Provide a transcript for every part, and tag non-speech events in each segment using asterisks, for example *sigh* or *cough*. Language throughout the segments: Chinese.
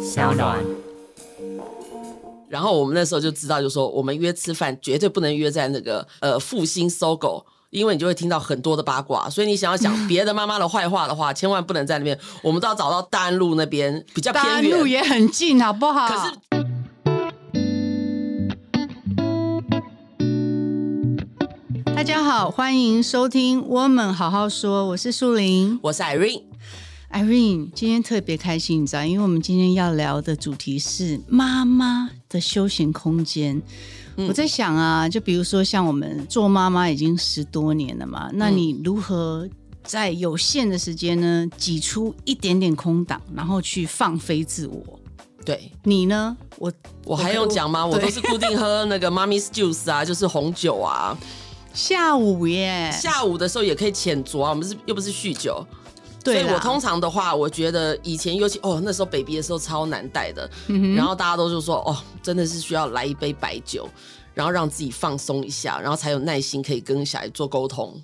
小暖。然后我们那时候就知道，就说我们约吃饭绝对不能约在那个呃复兴 SOGO，因为你就会听到很多的八卦。所以你想要讲 *laughs* 别的妈妈的坏话的话，千万不能在那边。我们都要找到大安路那边比较偏远，大安路也很近，好不好？可是，大家好，欢迎收听《我们好好说》，我是树林，我是 Irene。Irene，今天特别开心，你知道，因为我们今天要聊的主题是妈妈的休闲空间。嗯、我在想啊，就比如说像我们做妈妈已经十多年了嘛，那你如何在有限的时间呢，挤出一点点空档，然后去放飞自我？对，你呢？我我还用讲吗？我都是固定喝那个 *laughs* Mommy's Juice 啊，就是红酒啊。下午耶，下午的时候也可以浅酌啊，我们是又不是酗酒。对，所以我通常的话，我觉得以前尤其哦，那时候 baby 的时候超难带的，嗯，然后大家都就说哦，真的是需要来一杯白酒，然后让自己放松一下，然后才有耐心可以跟小孩做沟通。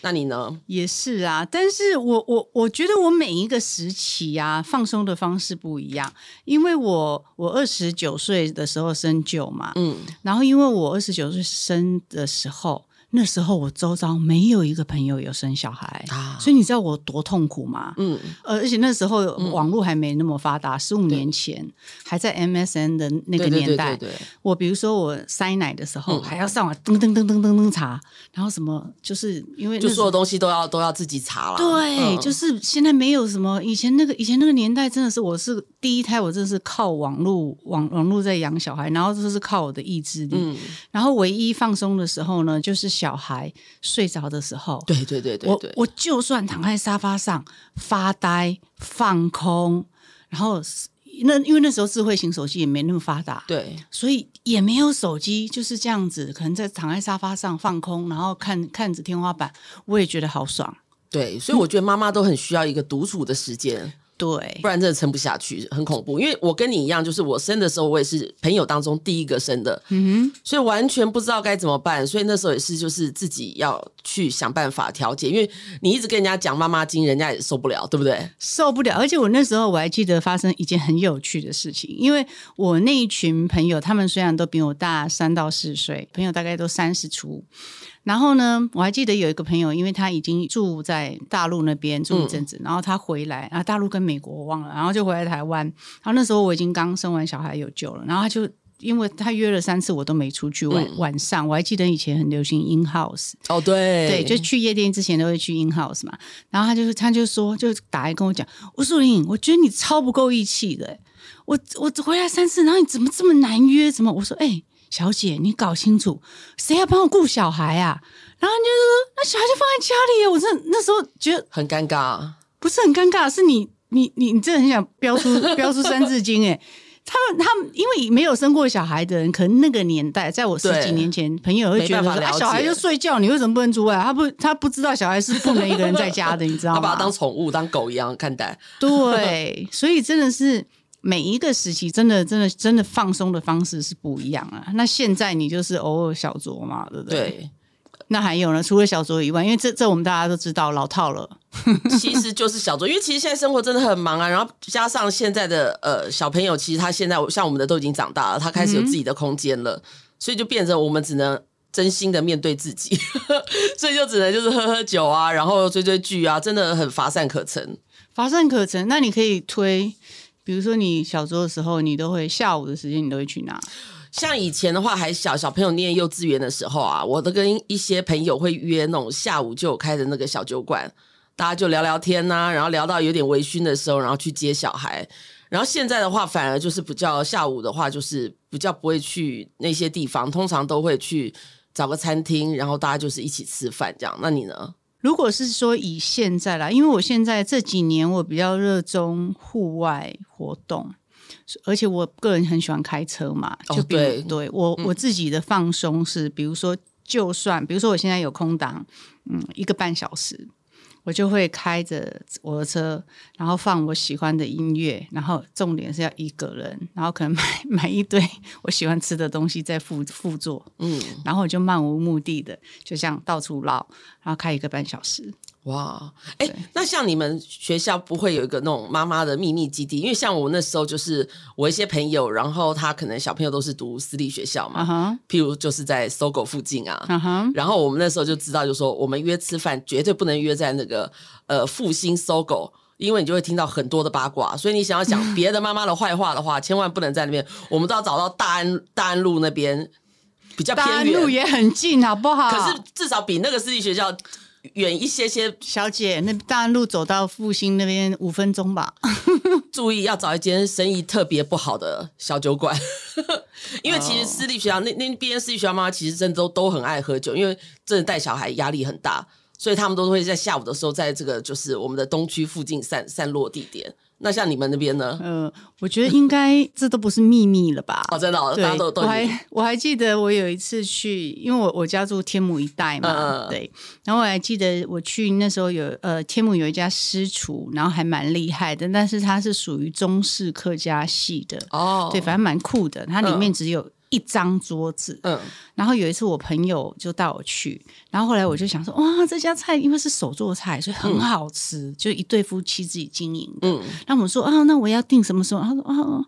那你呢？也是啊，但是我我我觉得我每一个时期啊，放松的方式不一样，因为我我二十九岁的时候生舅嘛，嗯，然后因为我二十九岁生的时候。那时候我周遭没有一个朋友有生小孩，啊、所以你知道我多痛苦吗？嗯，而且那时候网络还没那么发达，十、嗯、五年前还在 MSN 的那个年代。对对对对对，我比如说我塞奶的时候，还要上网噔噔噔噔噔噔查，然后什么就是因为就所有东西都要都要自己查了。对、嗯，就是现在没有什么以前那个以前那个年代真的是我是第一胎，我真的是靠网络网网络在养小孩，然后就是靠我的意志力。嗯、然后唯一放松的时候呢，就是。小孩睡着的时候，对对对对，我我就算躺在沙发上发呆放空，然后那因为那时候智慧型手机也没那么发达，对，所以也没有手机，就是这样子，可能在躺在沙发上放空，然后看看着天花板，我也觉得好爽。对，所以我觉得妈妈都很需要一个独处的时间。对，不然真的撑不下去，很恐怖。因为我跟你一样，就是我生的时候，我也是朋友当中第一个生的，嗯哼，所以完全不知道该怎么办。所以那时候也是，就是自己要去想办法调节。因为你一直跟人家讲妈妈经，人家也受不了，对不对？受不了。而且我那时候我还记得发生一件很有趣的事情，因为我那一群朋友，他们虽然都比我大三到四岁，朋友大概都三十出。然后呢，我还记得有一个朋友，因为他已经住在大陆那边住一阵子，嗯，然后他回来，然后大陆跟美国我忘了，然后就回来台湾。然后那时候我已经刚生完小孩有救了，然后他就因为他约了三次我都没出去，晚、嗯、晚上我还记得以前很流行 in house 哦，对对，就去夜店之前都会去 in house 嘛。然后他就他就说，就打来跟我讲，吴树玲，我觉得你超不够义气的，我我回来三次，然后你怎么这么难约？怎么？我说哎。欸小姐，你搞清楚，谁要帮我顾小孩啊？然后你就说，那小孩就放在家里。我真的那时候觉得很尴尬，不是很尴尬，是你你你你真的很想飙出 *laughs* 飙出三字经哎！他们他们因为没有生过小孩的人，可能那个年代，在我十几年前，朋友会觉得说，啊，小孩就睡觉，你为什么不能出来？他不他不知道小孩是不能一个人在家的，你知道吗？他把他当宠物，当狗一样看待。对，所以真的是。每一个时期，真的、真的、真的放松的方式是不一样啊。那现在你就是偶尔小酌嘛，对不对？对。那还有呢？除了小酌以外，因为这这我们大家都知道老套了，其实就是小酌。因为其实现在生活真的很忙啊，然后加上现在的呃小朋友，其实他现在像我们的都已经长大了，他开始有自己的空间了，嗯、所以就变成我们只能真心的面对自己，*laughs* 所以就只能就是喝喝酒啊，然后追追剧啊，真的很乏善可陈。乏善可陈，那你可以推。比如说，你小时候的时候，你都会下午的时间，你都会去哪？像以前的话，还小小朋友念幼稚园的时候啊，我都跟一些朋友会约那种下午就有开的那个小酒馆，大家就聊聊天呐、然后聊到有点微醺的时候，然后去接小孩。然后现在的话，反而就是比较下午的话，就是比较不会去那些地方，通常都会去找个餐厅，然后大家就是一起吃饭这样。那你呢？如果是说以现在啦，因为我现在这几年我比较热衷户外活动，而且我个人很喜欢开车嘛，就比如、哦、对，对我、嗯、我自己的放松是，比如说就算比如说我现在有空档，嗯，一个半小时。我就会开着我的车，然后放我喜欢的音乐，然后重点是要一个人，然后可能买 *laughs* 买一堆我喜欢吃的东西在副副座，嗯，然后我就漫无目的的就这样到处绕，然后开一个半小时。哇，哎、欸，那像你们学校不会有一个那种妈妈的秘密基地？因为像我那时候就是我一些朋友，然后他可能小朋友都是读私立学校嘛，uh huh. 譬如就是在 SOGO 附近啊，uh huh. 然后我们那时候就知道，就说我们约吃饭绝对不能约在那个呃复兴 SOGO，因为你就会听到很多的八卦，所以你想要讲别的妈妈的坏话的话，千万不能在那边。我们都要找到大安大安路那边比较偏远，大安路也很近，好不好？可是至少比那个私立学校。远一些些，小姐，那大安路走到复兴那边五分钟吧。*laughs* *laughs* 注意要找一间生意特别不好的小酒馆，*laughs* 因为其实私立学校、oh. 那那边私立学校妈妈其实真的都都很爱喝酒，因为真的带小孩压力很大，所以他们都会在下午的时候在这个就是我们的东区附近散散落地点。那像你们那边呢？呃，我觉得应该这都不是秘密了吧？*laughs* 哦，真的，对大家都都。我还我还记得我有一次去，因为我我家住天母一带嘛，呃、对。然后我还记得我去那时候有呃天母有一家私厨，然后还蛮厉害的，但是它是属于中式客家系的哦，对，反正蛮酷的。它里面只有。呃一张桌子，嗯，然后有一次我朋友就带我去，然后后来我就想说，哇，这家菜因为是手做菜，所以很好吃，嗯、就一对夫妻自己经营的，嗯，那我们说啊，那我要订什么时候？他说啊，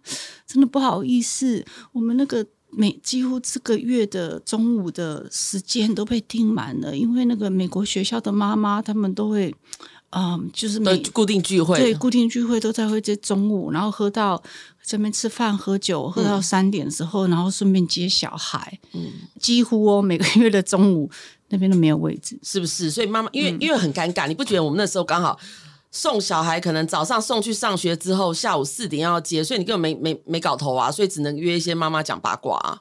真的不好意思，我们那个每几乎这个月的中午的时间都被订满了，因为那个美国学校的妈妈他们都会。嗯，就是每固定聚会，对，固定聚会都在会在中午，然后喝到这边吃饭喝酒，喝到三点的时候，嗯、然后顺便接小孩。嗯，几乎哦，每个月的中午那边都没有位置，是不是？所以妈妈因为、嗯、因为很尴尬，你不觉得我们那时候刚好送小孩，可能早上送去上学之后，下午四点要接，所以你根本没没没搞头啊，所以只能约一些妈妈讲八卦啊。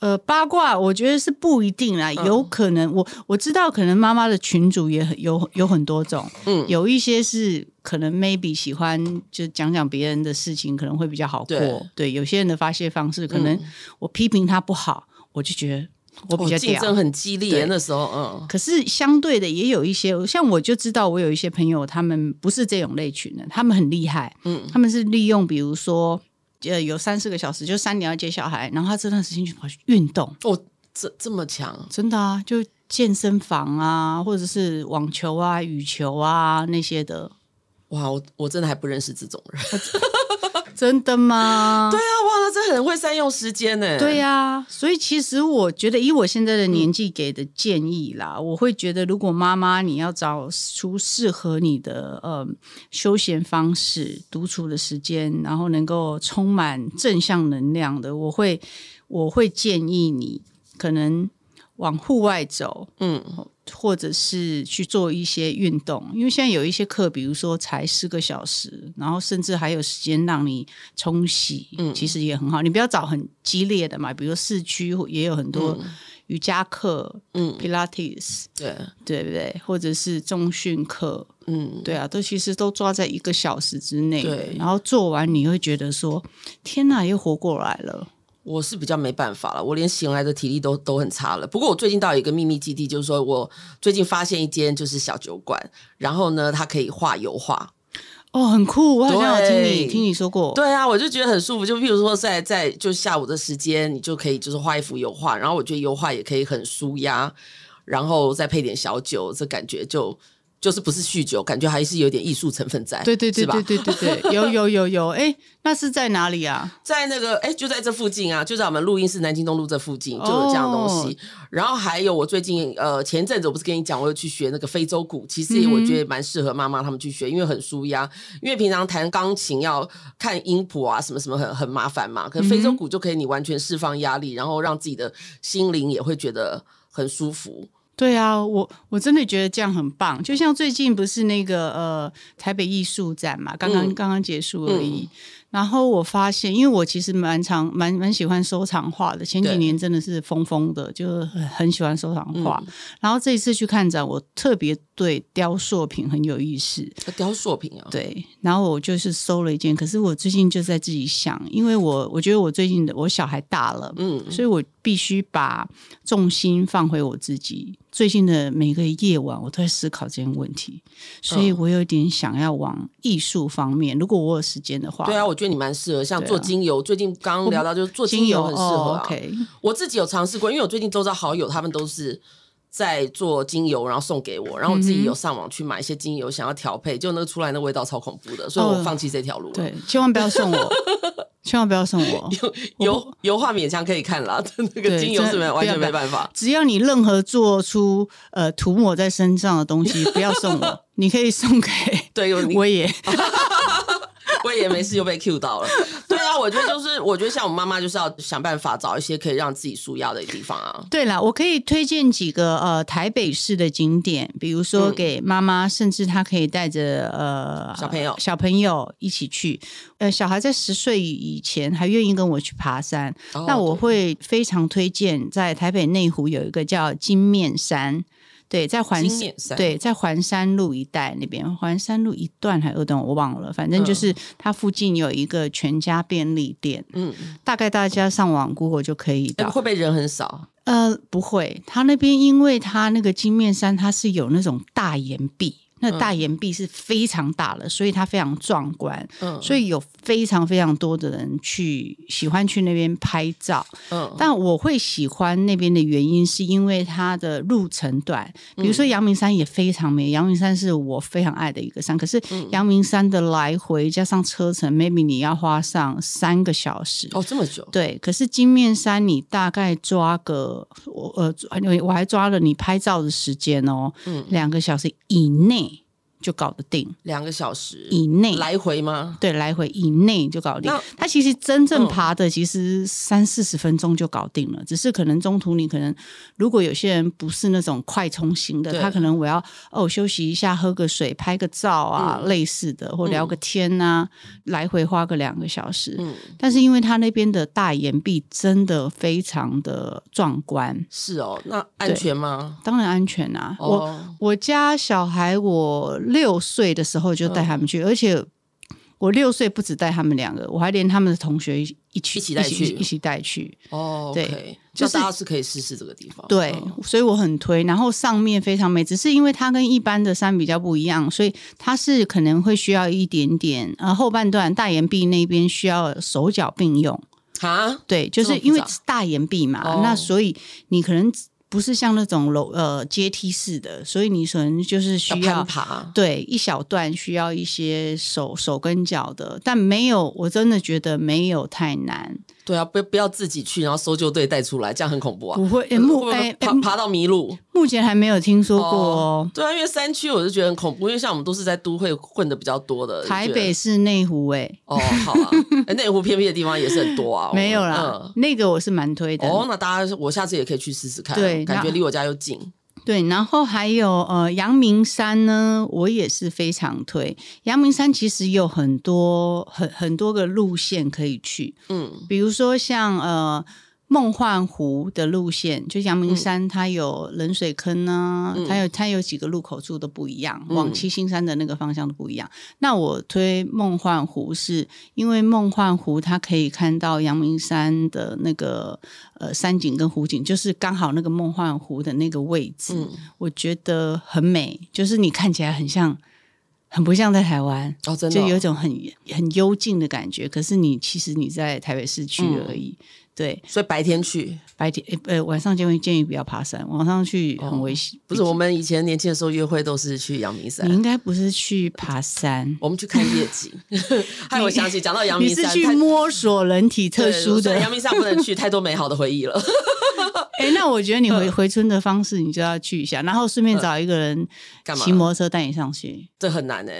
呃，八卦我觉得是不一定啦，有可能、嗯、我我知道，可能妈妈的群主也很有有很多种，嗯，有一些是可能 maybe 喜欢就讲讲别人的事情，可能会比较好过，对，对，有些人的发泄方式，可能我批评他不好，嗯、我就觉得我比较竞争很激烈对。那时候，嗯，可是相对的也有一些，像我就知道我有一些朋友，他们不是这种类群的，他们很厉害，嗯，他们是利用比如说。呃，有三四个小时，就三点要接小孩，然后他这段时间就跑去运动。哦，这这么强，真的啊，就健身房啊，或者是网球啊、羽球啊那些的。哇，我我真的还不认识这种人。*laughs* 真的吗？*laughs* 对啊，哇，那这很会善用时间呢。对呀、啊，所以其实我觉得，以我现在的年纪给的建议啦，嗯、我会觉得，如果妈妈你要找出适合你的呃休闲方式、独处的时间，然后能够充满正向能量的，我会我会建议你可能往户外走，嗯。或者是去做一些运动，因为现在有一些课，比如说才四个小时，然后甚至还有时间让你冲洗，嗯，其实也很好。你不要找很激烈的嘛，比如说市区也有很多瑜伽课，嗯，Pilates，对，对不对？或者是中训课，嗯，对啊，都其实都抓在一个小时之内，对，然后做完你会觉得说，天哪，又活过来了。我是比较没办法了，我连醒来的体力都都很差了。不过我最近到一个秘密基地，就是说我最近发现一间就是小酒馆，然后呢，它可以画油画，哦，很酷。我好像有听你听你说过，对啊，我就觉得很舒服。就譬如说在在就下午的时间，你就可以就是画一幅油画，然后我觉得油画也可以很舒压，然后再配点小酒，这感觉就。就是不是酗酒，感觉还是有点艺术成分在，对对对对对对对，有有有有，哎，那是在哪里啊？在那个哎，就在这附近啊，就在我们录音室南京东路这附近就有这样的东西。哦、然后还有我最近呃前阵子我不是跟你讲，我有去学那个非洲鼓，其实我觉得蛮适合妈妈他们去学，因为很舒压。因为平常弹钢琴要看音谱啊什么什么很很麻烦嘛，可是非洲鼓就可以你完全释放压力，然后让自己的心灵也会觉得很舒服。对啊，我我真的觉得这样很棒。就像最近不是那个呃台北艺术展嘛，刚刚、嗯、刚刚结束而已。嗯然后我发现，因为我其实蛮常蛮蛮喜欢收藏画的，前几年真的是疯疯的，对就很喜欢收藏画。嗯、然后这一次去看展，我特别对雕塑品很有意思。雕塑品啊，对。然后我就是收了一件，可是我最近就在自己想，因为我我觉得我最近的我小孩大了，嗯，所以我必须把重心放回我自己。最近的每个夜晚，我都在思考这件问题，所以我有点想要往艺术方面。如果我有时间的话，对啊，我觉得你蛮适合，像做精油。啊、最近刚刚聊到，就是做精油很适合、啊。哦、OK，我自己有尝试过，因为我最近周遭好友他们都是在做精油，然后送给我，然后我自己有上网去买一些精油，想要调配，就那个出来那味道超恐怖的，所以我放弃这条路了。对，千万不要送我，*laughs* 千万不要送我。*laughs* 油油画勉强可以看啦，*laughs* 那个精油是没完全没办法。只要你任何做出呃涂抹在身上的东西，不要送我，*laughs* 你可以送给对我也。我也没事又被 Q 到了，对啊，我觉得就是，我觉得像我妈妈就是要想办法找一些可以让自己舒压的地方啊。对啦，我可以推荐几个呃台北市的景点，比如说给妈妈，嗯、甚至她可以带着呃小朋友小朋友一起去。呃，小孩在十岁以前还愿意跟我去爬山，哦、那我会非常推荐在台北内湖有一个叫金面山。对，在环山，对，在环山路一带那边，环山路一段还有二段我忘了，反正就是它附近有一个全家便利店，嗯，大概大家上网 Google 就可以到。会不会人很少？呃，不会，它那边因为它那个金面山，它是有那种大岩壁。那大岩壁是非常大了，所以它非常壮观，嗯，所以有非常非常多的人去喜欢去那边拍照，嗯，但我会喜欢那边的原因是因为它的路程短，比如说阳明山也非常美，阳明山是我非常爱的一个山，可是阳明山的来回加上车程，maybe 你要花上三个小时。哦，这么久，对，可是金面山你大概抓个我呃，我还抓了你拍照的时间哦，嗯，两个小时以内。就搞得定，两个小时以内来回吗？对，来回以内就搞定。那它其实真正爬的，其实三四十分钟就搞定了。嗯、只是可能中途你可能，如果有些人不是那种快充型的，他可能我要哦休息一下，喝个水，拍个照啊，嗯、类似的，或聊个天呐、啊，嗯、来回花个两个小时。嗯，但是因为他那边的大岩壁真的非常的壮观。是哦，那安全吗？当然安全啊。哦、我我家小孩我。六岁的时候就带他们去，嗯、而且我六岁不止带他们两个，我还连他们的同学一起一起带去，一起带去。哦，对，okay, 就是大家是可以试试这个地方。对，嗯、所以我很推。然后上面非常美，只是因为它跟一般的山比较不一样，所以它是可能会需要一点点呃后半段大岩壁那边需要手脚并用啊。对，就是因为大岩壁嘛，哦、那所以你可能。不是像那种楼呃阶梯式的，所以你可能就是需要，要爬，对，一小段需要一些手手跟脚的，但没有，我真的觉得没有太难。对啊，不不要自己去，然后搜救队带出来，这样很恐怖啊！不会，目哎爬爬到迷路，目前还没有听说过哦。对啊，因为山区我就觉得很恐怖，因为像我们都是在都会混的比较多的。台北是内湖哎，哦好啊，*laughs* 内湖偏僻的地方也是很多啊。没有啦，那个我是蛮推的。哦，那大家我下次也可以去试试看，对，感觉离我家又近。对，然后还有呃，阳明山呢，我也是非常推。阳明山其实有很多很很多个路线可以去，嗯，比如说像呃。梦幻湖的路线，就阳明山，它有冷水坑呢，嗯、它有它有几个路口处都不一样，嗯、往七星山的那个方向都不一样。那我推梦幻湖，是因为梦幻湖它可以看到阳明山的那个呃山景跟湖景，就是刚好那个梦幻湖的那个位置，嗯、我觉得很美，就是你看起来很像，很不像在台湾，哦，真的哦，就有一种很很幽静的感觉。可是你其实你在台北市区而已。嗯对，所以白天去，白天呃晚上建议建议不要爬山，晚上去很危险。不是我们以前年轻的时候约会都是去阳明山，你应该不是去爬山，我们去看夜景。*laughs* 害我想起讲到阳明山，你是去摸索人体特殊的。阳明山不能去，太多美好的回忆了。*laughs* *laughs* 哎，那我觉得你回回村的方式，你就要去一下，然后顺便找一个人骑摩托车带你上去。这很难呢。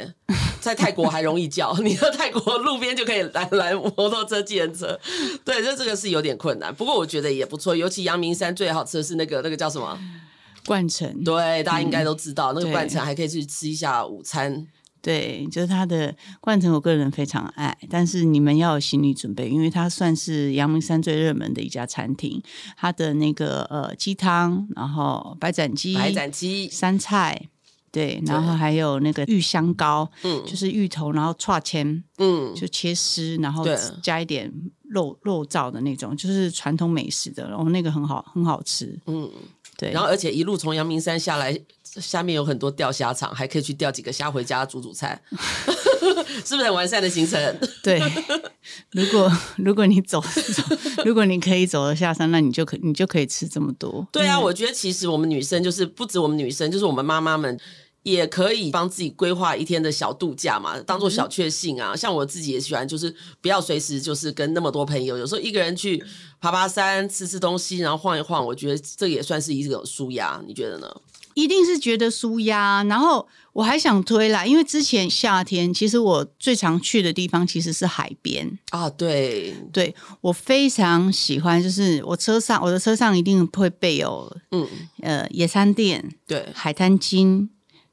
在泰国还容易叫，*laughs* 你在泰国路边就可以拦拦摩托车、计程车，对，这这个是有点困难。不过我觉得也不错，尤其阳明山最好吃的是那个那个叫什么冠城，对，大家应该都知道、嗯、那个冠城还可以去吃一下午餐。对，就是它的冠城，我个人非常爱，但是你们要有心理准备，因为它算是阳明山最热门的一家餐厅。它的那个呃鸡汤，然后白斩鸡、白斩鸡、山菜。对，然后还有那个芋香糕，嗯，就是芋头，然后串签，嗯，就切丝，然后加一点肉肉燥的那种，就是传统美食的，然后那个很好，很好吃，嗯，对，然后而且一路从阳明山下来，下面有很多钓虾场，还可以去钓几个虾回家煮煮菜，*laughs* 是不是很完善的行程？*laughs* 对，如果如果你走走如果你可以走得下山，那你就可你就可以吃这么多。对啊，我觉得其实我们女生就是不止我们女生，就是我们妈妈们。也可以帮自己规划一天的小度假嘛，当做小确幸啊。嗯、像我自己也喜欢，就是不要随时就是跟那么多朋友，有时候一个人去爬爬山、吃吃东西，然后晃一晃，我觉得这也算是一种舒压。你觉得呢？一定是觉得舒压。然后我还想推啦，因为之前夏天其实我最常去的地方其实是海边啊。对，对我非常喜欢，就是我车上我的车上一定会备有嗯呃野餐垫，对，海滩巾。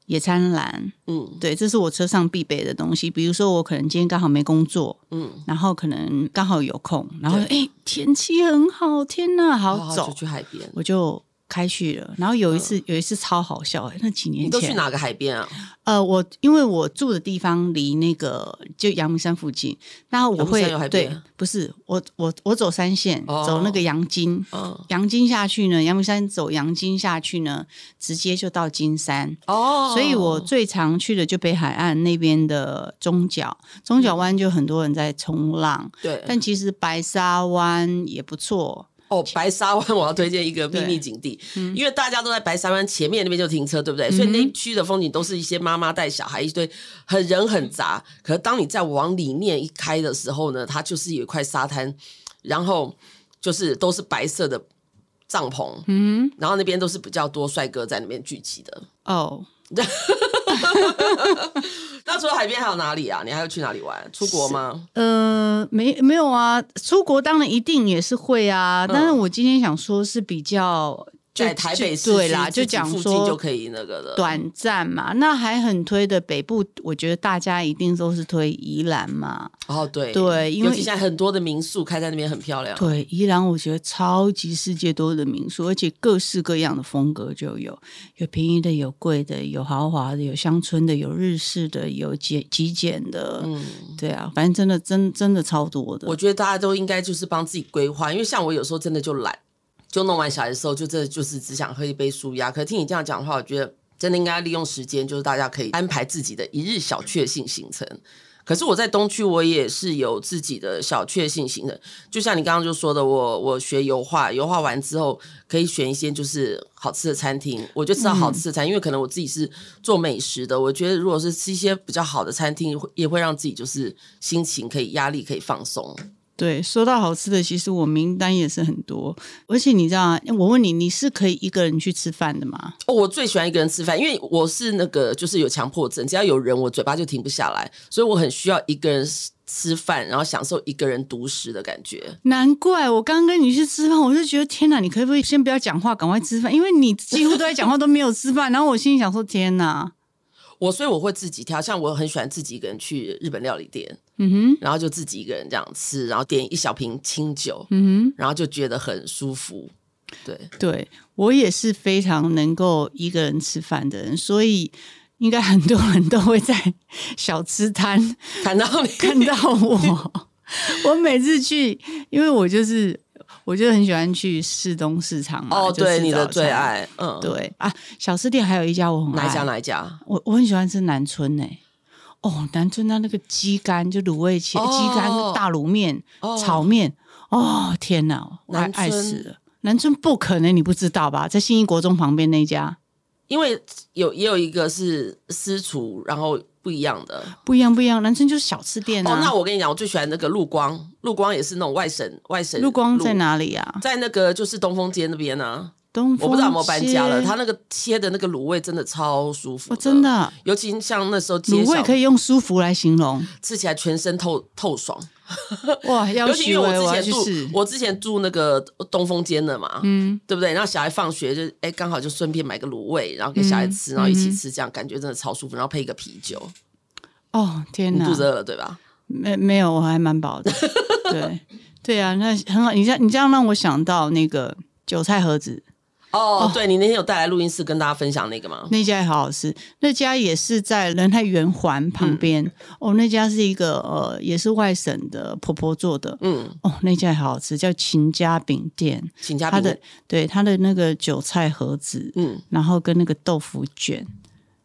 野餐篮，嗯，对，这是我车上必备的东西。比如说，我可能今天刚好没工作，嗯，然后可能刚好有空，然后哎对，天气很好，天呐，好走，就去海边，我就。开去了，然后有一次，嗯、有一次超好笑，那几年前，你都去哪个海边啊？呃，我因为我住的地方离那个就阳明山附近，然后我会对，不是我我我走三线，哦、走那个阳金，哦、阳金下去呢，阳明山走阳金下去呢，直接就到金山。哦，所以我最常去的就北海岸那边的中角，中角湾就很多人在冲浪，对、嗯，但其实白沙湾也不错。哦，白沙湾我要推荐一个秘密景地，嗯、因为大家都在白沙湾前面那边就停车，对不对？嗯、所以那一区的风景都是一些妈妈带小孩，一堆很人很杂。可是当你再往里面一开的时候呢，它就是有一块沙滩，然后就是都是白色的帐篷，嗯，然后那边都是比较多帅哥在那边聚集的。哦。*laughs* 那除了海边还有哪里啊？你还要去哪里玩？出国吗？呃，没没有啊。出国当然一定也是会啊。嗯、但是我今天想说是比较。在台北市对啦，就讲说就可以那个了短暂嘛。那还很推的北部，我觉得大家一定都是推宜兰嘛。哦，对对，因为现在很多的民宿开在那边很漂亮。对，宜兰我觉得超级世界多的民宿，而且各式各样的风格就有，有便宜的，有贵的，有豪华的，有乡村的，有日式的，有简极简的。嗯，对啊，反正真的真真的超多的。我觉得大家都应该就是帮自己规划，因为像我有时候真的就懒。就弄完小孩的时候，就这就是只想喝一杯舒压。可是听你这样讲的话，我觉得真的应该利用时间，就是大家可以安排自己的一日小确幸行程。可是我在东区，我也是有自己的小确幸行程。就像你刚刚就说的，我我学油画，油画完之后可以选一些就是好吃的餐厅，我就吃到好吃的餐。因为可能我自己是做美食的，我觉得如果是吃一些比较好的餐厅，也会让自己就是心情可以压力可以放松。对，说到好吃的，其实我名单也是很多。而且你知道啊，我问你，你是可以一个人去吃饭的吗？哦，我最喜欢一个人吃饭，因为我是那个就是有强迫症，只要有人，我嘴巴就停不下来，所以我很需要一个人吃饭，然后享受一个人独食的感觉。难怪我刚跟你去吃饭，我就觉得天哪，你可不可以先不要讲话，赶快吃饭？因为你几乎都在讲话，都没有吃饭。然后我心里想说，天哪！我所以我会自己挑，像我很喜欢自己一个人去日本料理店，嗯哼，然后就自己一个人这样吃，然后点一小瓶清酒，嗯哼，然后就觉得很舒服。对，对我也是非常能够一个人吃饭的人，所以应该很多人都会在小吃摊看到你，看到我。*laughs* 我每次去，因为我就是。我就很喜欢去市东市场嘛。哦，对，你的最爱，嗯，对啊，小吃店还有一家我很爱，哪一家？哪一家？我我很喜欢吃南村诶、欸。哦，南村那那个鸡肝就卤味切鸡肝大卤面、哦、炒面，哦天哪，南村爱死了！南村不可能你不知道吧？在新义国中旁边那家，因为有也有一个是私厨，然后。不一样的，不一样，不一样。南村就是小吃店、啊、哦。那我跟你讲，我最喜欢那个陆光，陆光也是那种外省外省。陆光在哪里啊？在那个就是东风街那边呢、啊。我不知道有没有搬家了。他那个切的那个卤味真的超舒服真的。尤其像那时候卤味可以用舒服来形容，吃起来全身透透爽。*laughs* 哇，尤其因为我之前住，我，我之前住那个东风间的嘛，嗯，对不对？然后小孩放学就哎，刚好就顺便买个卤味，然后给小孩吃，嗯、然后一起吃，这样感觉真的超舒服。然后配一个啤酒。哦天哪！肚子饿了对吧？没没有，我还蛮饱的。*laughs* 对对啊，那很好。你这样你这样让我想到那个韭菜盒子。哦，哦对，你那天有带来录音室跟大家分享那个吗？那家也好好吃，那家也是在仁泰圆环旁边。嗯、哦，那家是一个呃，也是外省的婆婆做的。嗯，哦，那家也好好吃，叫秦家饼店。秦家饼他的对他的那个韭菜盒子，嗯，然后跟那个豆腐卷，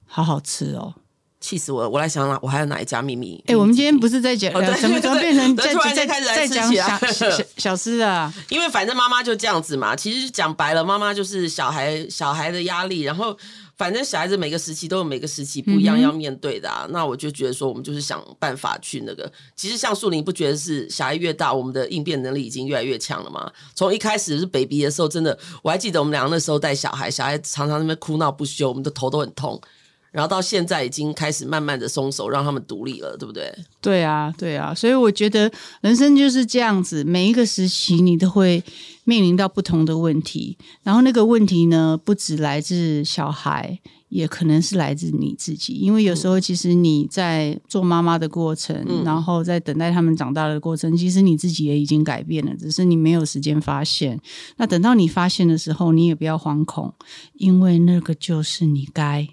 好好吃哦。气死我了！我来想想，我还有哪一家秘密？哎、欸，我们今天不是在讲，哦、怎么怎么变成在突然间开始在讲小 *laughs* 小小诗啊？因为反正妈妈就这样子嘛。其实讲白了，妈妈就是小孩小孩的压力。然后反正小孩子每个时期都有每个时期不一样要面对的啊。嗯、那我就觉得说，我们就是想办法去那个。其实像树林，不觉得是小孩越大，我们的应变能力已经越来越强了吗？从一开始是 baby 的时候，真的我还记得我们两个那时候带小孩，小孩常常那边哭闹不休，我们的头都很痛。然后到现在已经开始慢慢的松手，让他们独立了，对不对？对啊，对啊，所以我觉得人生就是这样子，每一个时期你都会面临到不同的问题，然后那个问题呢，不只来自小孩，也可能是来自你自己，因为有时候其实你在做妈妈的过程，嗯、然后在等待他们长大的过程，其实你自己也已经改变了，只是你没有时间发现。那等到你发现的时候，你也不要惶恐，因为那个就是你该。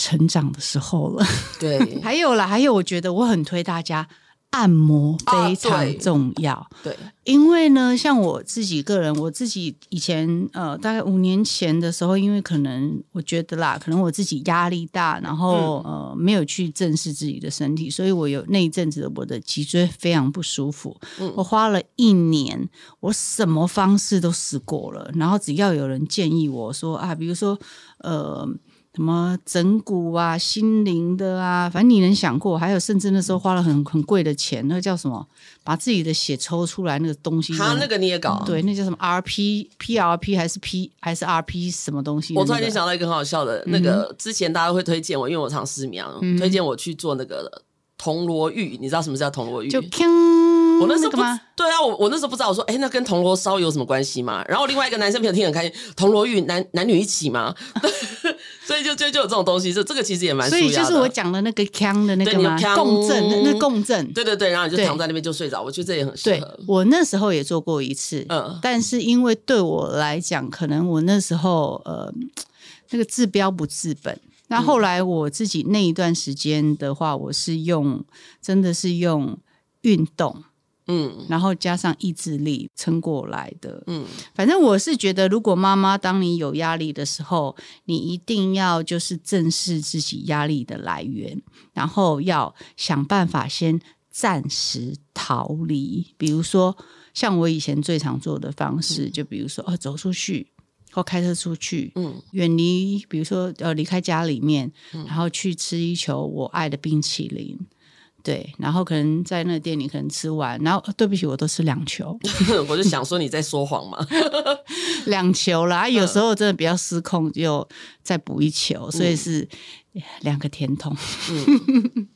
成长的时候了，对，*laughs* 还有啦，还有，我觉得我很推大家按摩非常重要，啊、对，对，因为呢，像我自己个人，我自己以前呃，大概五年前的时候，因为可能我觉得啦，可能我自己压力大，然后、嗯、呃，没有去正视自己的身体，所以我有那一阵子我的脊椎非常不舒服，嗯、我花了一年，我什么方式都试过了，然后只要有人建议我说啊，比如说呃。什么整骨啊、心灵的啊，反正你能想过，还有甚至那时候花了很很贵的钱，那个叫什么？把自己的血抽出来那个东西，他那个你也搞？对，那叫什么 RP、PRP 还是 P 还是 RP 什么东西？我突然间想到一个很好笑的，那个之前大家都会推荐我，因为我常失眠，推荐我去做那个铜锣浴。你知道什么叫铜锣浴？就我那时候不，对啊，我我那时候不知道，我说，哎，那跟铜锣烧有什么关系吗？然后另外一个男生朋友听很开心，铜锣浴男男女一起吗？*laughs* 所以就就就有这种东西，这这个其实也蛮。所以就是我讲的那个腔的那个吗？共振，那共振。对对对，然后你就躺在那边就睡着，我觉得这也很适合。我那时候也做过一次，嗯，但是因为对我来讲，可能我那时候呃，那个治标不治本。那后来我自己那一段时间的话，我是用，真的是用运动。嗯，然后加上意志力撑过来的。嗯，反正我是觉得，如果妈妈当你有压力的时候，你一定要就是正视自己压力的来源，然后要想办法先暂时逃离。比如说，像我以前最常做的方式，嗯、就比如说哦，走出去或开车出去，嗯，远离，比如说呃，离开家里面，然后去吃一球我爱的冰淇淋。对，然后可能在那个店里可能吃完，然后对不起，我都吃两球。*laughs* 我就想说你在说谎嘛，*laughs* 两球啦，有时候真的比较失控，就再补一球，嗯、所以是两个甜筒。嗯、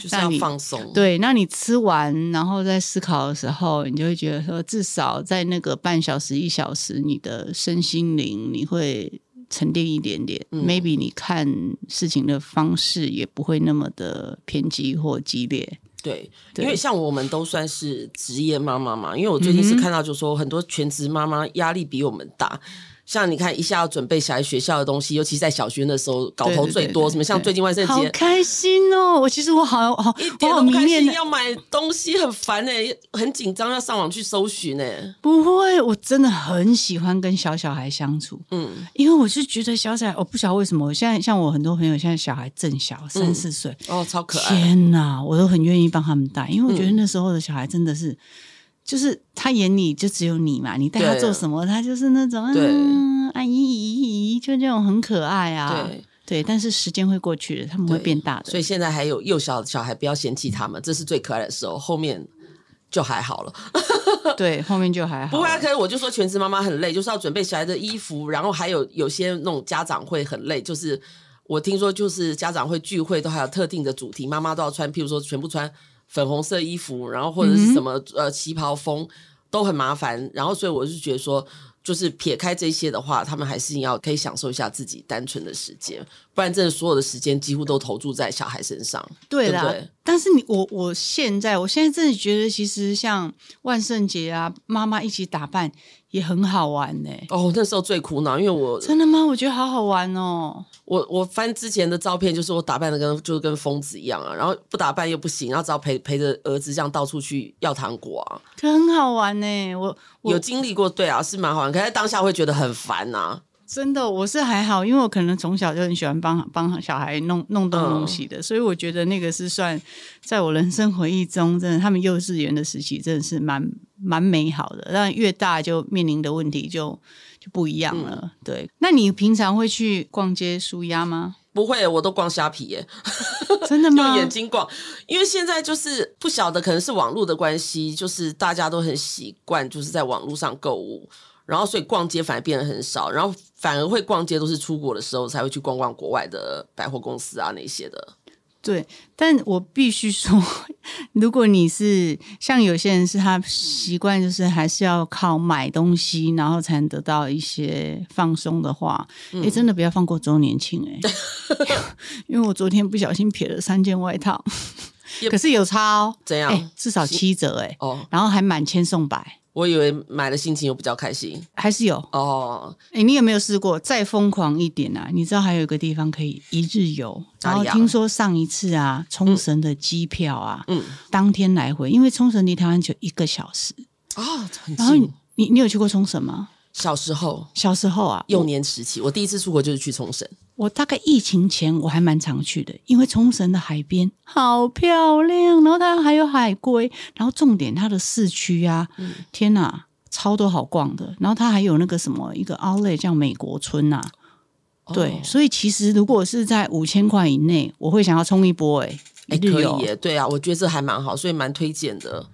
就是要放松。对，那你吃完然后在思考的时候，你就会觉得说，至少在那个半小时一小时，你的身心灵你会。沉淀一点点，嗯，maybe 你看事情的方式也不会那么的偏激或激烈。对，对，因为像我们都算是职业妈妈嘛，因为我最近是看到，就是说很多全职妈妈压力比我们大。像你看，一下要准备小孩学校的东西，尤其在小学的时候，搞头最多。什么像最近万圣节，好开心哦！我其实我好好一点都不开心，要买东西很烦哎，很紧张，要上网去搜寻哎。不会，我真的很喜欢跟小小孩相处。嗯，因为我是觉得小小孩，我不晓得为什么，我现在像我很多朋友，现在小孩正小三四岁，哦，超可爱。天哪，我都很愿意帮他们带，因为我觉得那时候的小孩真的是。就是他眼里就只有你嘛，你带他做什么，他就是那种嗯，阿姨姨姨，就这种很可爱啊。对对，但是时间会过去的，他们会变大的。所以现在还有幼小的小孩，不要嫌弃他们，这是最可爱的时候，后面就还好了。*laughs* 对，后面就还好。不会啊，可是我就说全职妈妈很累，就是要准备小孩的衣服，然后还有有些那种家长会很累，就是我听说就是家长会聚会都还有特定的主题，妈妈都要穿，譬如说全部穿。粉红色衣服，然后或者是什么、嗯、呃旗袍风都很麻烦，然后所以我是觉得说，就是撇开这些的话，他们还是要可以享受一下自己单纯的时间，不然真的所有的时间几乎都投注在小孩身上。对啦，对对，但是你我我现在我现在真的觉得，其实像万圣节啊，妈妈一起打扮。也很好玩呢、欸。哦，那时候最苦恼，因为我真的吗？我觉得好好玩哦。我我翻之前的照片，就是我打扮的跟就是跟疯子一样啊，然后不打扮又不行，然后只要陪陪着儿子这样到处去要糖果啊，可很好玩呢、欸。我，我有经历过，对啊，是蛮好玩，可是当下会觉得很烦呐、啊。真的，我是还好，因为我可能从小就很喜欢帮帮小孩弄弄东东西的，嗯、所以我觉得那个是算在我人生回忆中，真的，他们幼稚园的时期真的是蛮蛮美好的。但越大就面临的问题就就不一样了。嗯、对，那你平常会去逛街舒压吗？不会，我都逛虾皮耶。*laughs* 真的吗？*laughs* 用眼睛逛，因为现在就是不晓得，可能是网络的关系，就是大家都很习惯，就是在网络上购物。然后，所以逛街反而变得很少，然后反而会逛街都是出国的时候才会去逛逛国外的百货公司啊那些的。对，但我必须说，如果你是像有些人是他习惯就是还是要靠买东西，然后才能得到一些放松的话，哎、嗯，真的不要放过周年庆哎，*laughs* 因为我昨天不小心撇了三件外套，可是有差哦，怎样？至少七折哎，哦，然后还满千送百。我以为买的心情又比较开心，还是有。哦。哎、欸，你有没有试过再疯狂一点啊？你知道还有一个地方可以一日游，然后听说上一次啊，冲绳的机票啊，嗯，当天来回，因为冲绳离台湾就一个小时。啊、哦，然后你你，你有去过冲绳吗？小时候，小时候啊，幼年时期，我，我第一次出国就是去冲绳。我大概疫情前我还蛮常去的，因为冲绳的海边好漂亮，然后它还有海龟，然后重点它的市区啊，嗯、天哪，超多好逛的。然后它还有那个什么一个 outlet 叫美国村呐、啊，哦、对，所以其实如果是在五千块以内，我会想要冲一波哎、欸，可以耶，对啊，我觉得这还蛮好，所以蛮推荐的。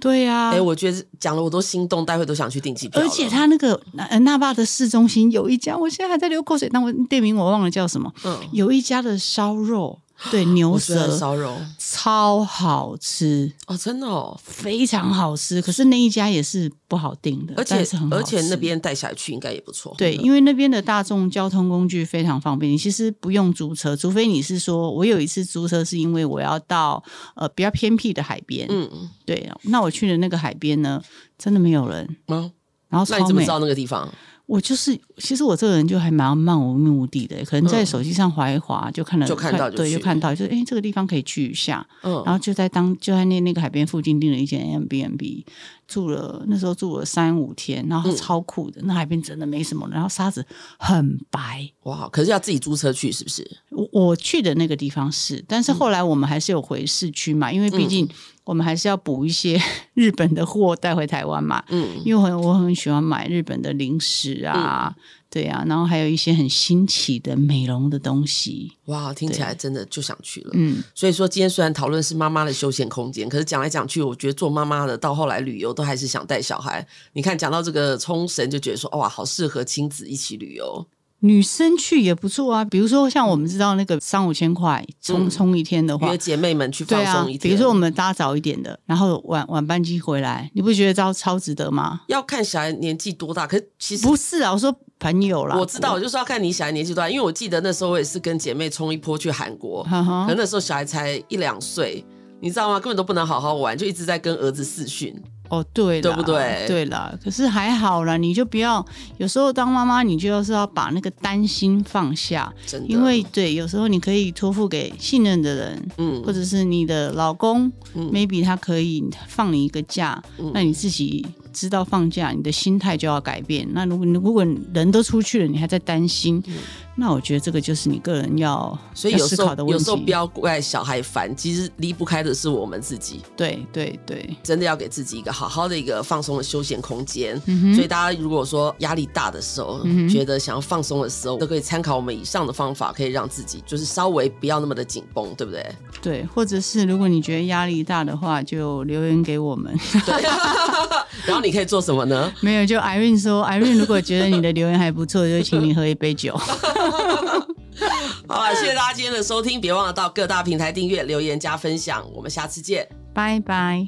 对呀，哎，我觉得讲了我都心动，待会都想去订机票。而且他那个那霸的市中心有一家，我现在还在流口水，但我店名我忘了叫什么。嗯，有一家的烧肉。对，牛舌烧肉超好吃哦，真的哦，非常好吃。可是那一家也是不好订的，而且是很好吃，而且那边带小孩去应该也不错。对，因为那边的大众交通工具非常方便，你其实不用租车，除非你是说我有一次租车是因为我要到呃比较偏僻的海边。嗯嗯，对，那我去的那个海边呢，真的没有人。嗯，然后超美。那你怎么知道那个地方？我就是，其实我这个人就还蛮漫无目的的，可能在手机上滑一滑就看了，就看到就对，就看到，就是哎，这个地方可以去一下，嗯，然后就在当就在那那个海边附近订了一间 Airbnb。住了那时候住了三五天，然后超酷的，嗯、那海边真的没什么，然后沙子很白，哇！可是要自己租车去是不是？我我去的那个地方是，但是后来我们还是有回市区嘛，因为毕竟我们还是要补一些 *laughs* 日本的货带回台湾嘛，嗯，因为我很我很喜欢买日本的零食啊。嗯对啊，然后还有一些很新奇的美容的东西，哇，听起来真的就想去了。嗯，所以说今天虽然讨论是妈妈的休闲空间，可是讲来讲去，我觉得做妈妈的到后来旅游都还是想带小孩。你看，讲到这个冲绳，就觉得说哇，好适合亲子一起旅游。女生去也不错啊，比如说像我们知道那个三五千块冲冲一天的话，约姐妹们去放松一天。比如说我们搭早一点的，然后晚晚班机回来，你不觉得超超值得吗？要看小孩年纪多大，可是其实不是啊，我说朋友啦，我知道，我就是要看你小孩年纪多大，因为我记得那时候我也是跟姐妹冲一波去韩国，*laughs* 可能那时候小孩才一两岁，你知道吗？根本都不能好好玩，就一直在跟儿子视讯。哦，对，对不对？对了，可是还好啦，你就不要有时候当妈妈，你就要是要把那个担心放下，真的。因为对，有时候你可以托付给信任的人，嗯，或者是你的老公，嗯，maybe 他可以放你一个假，嗯，那你自己。知道放假，你的心态就要改变。那如果如果人都出去了，你还在担心，嗯、那我觉得这个就是你个人要所以有时候思考的问题。有时候不要怪小孩烦，其实离不开的是我们自己。对对对，真的要给自己一个好好的一个放松的休闲空间。嗯、所以大家如果说压力大的时候，嗯、觉得想要放松的时候，都可以参考我们以上的方法，可以让自己就是稍微不要那么的紧绷，对不对？*laughs* 对，或者是如果你觉得压力大的话，就留言给我们。对。*laughs* 然后你可以做什么呢？没有，就 Irene 说，Irene 如果觉得你的留言还不错，就请你喝一杯酒。*laughs* *laughs* 好，谢谢大家今天的收听，别忘了到各大平台订阅、留言加分享，我们下次见，拜拜。